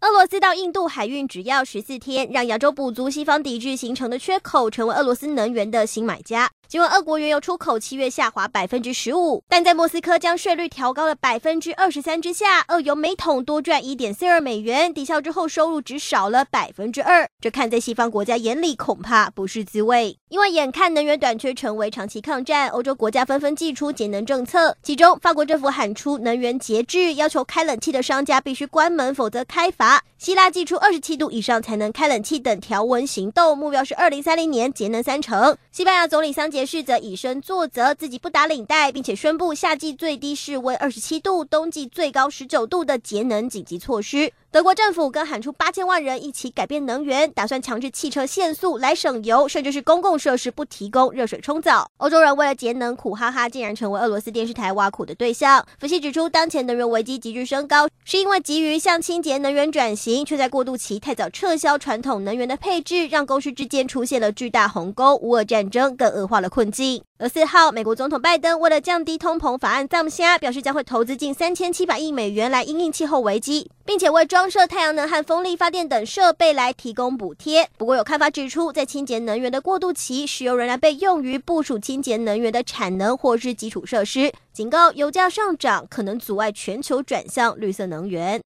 俄罗斯到印度海运只要十四天，让亚洲补足西方抵制形成的缺口，成为俄罗斯能源的新买家。尽管俄国原油出口七月下滑百分之十五，但在莫斯科将税率调高了百分之二十三之下，俄油每桶多赚一点四二美元，抵消之后收入只少了百分之二。这看在西方国家眼里，恐怕不是滋味。因为眼看能源短缺成为长期抗战，欧洲国家纷纷祭出节能政策，其中法国政府喊出能源节制，要求开冷气的商家必须关门，否则开罚。希腊祭出二十七度以上才能开冷气等条文行动，目标是二零三零年节能三成。西班牙总理桑杰士则以身作则，自己不打领带，并且宣布夏季最低室温二十七度，冬季最高十九度的节能紧急措施。德国政府更喊出八千万人一起改变能源，打算强制汽车限速来省油，甚至是公共设施不提供热水冲澡。欧洲人为了节能苦哈哈，竟然成为俄罗斯电视台挖苦的对象。分析指出，当前能源危机急剧升高，是因为急于向清洁能源转转型，却在过渡期太早撤销传统能源的配置，让供需之间出现了巨大鸿沟。乌俄战争更恶化了困境。而四号，美国总统拜登为了降低通膨法案藏虾，表示将会投资近三千七百亿美元来因应气候危机，并且为装设太阳能和风力发电等设备来提供补贴。不过有看法指出，在清洁能源的过渡期，石油仍然被用于部署清洁能源的产能或是基础设施，警告油价上涨可能阻碍全球转向绿色能源。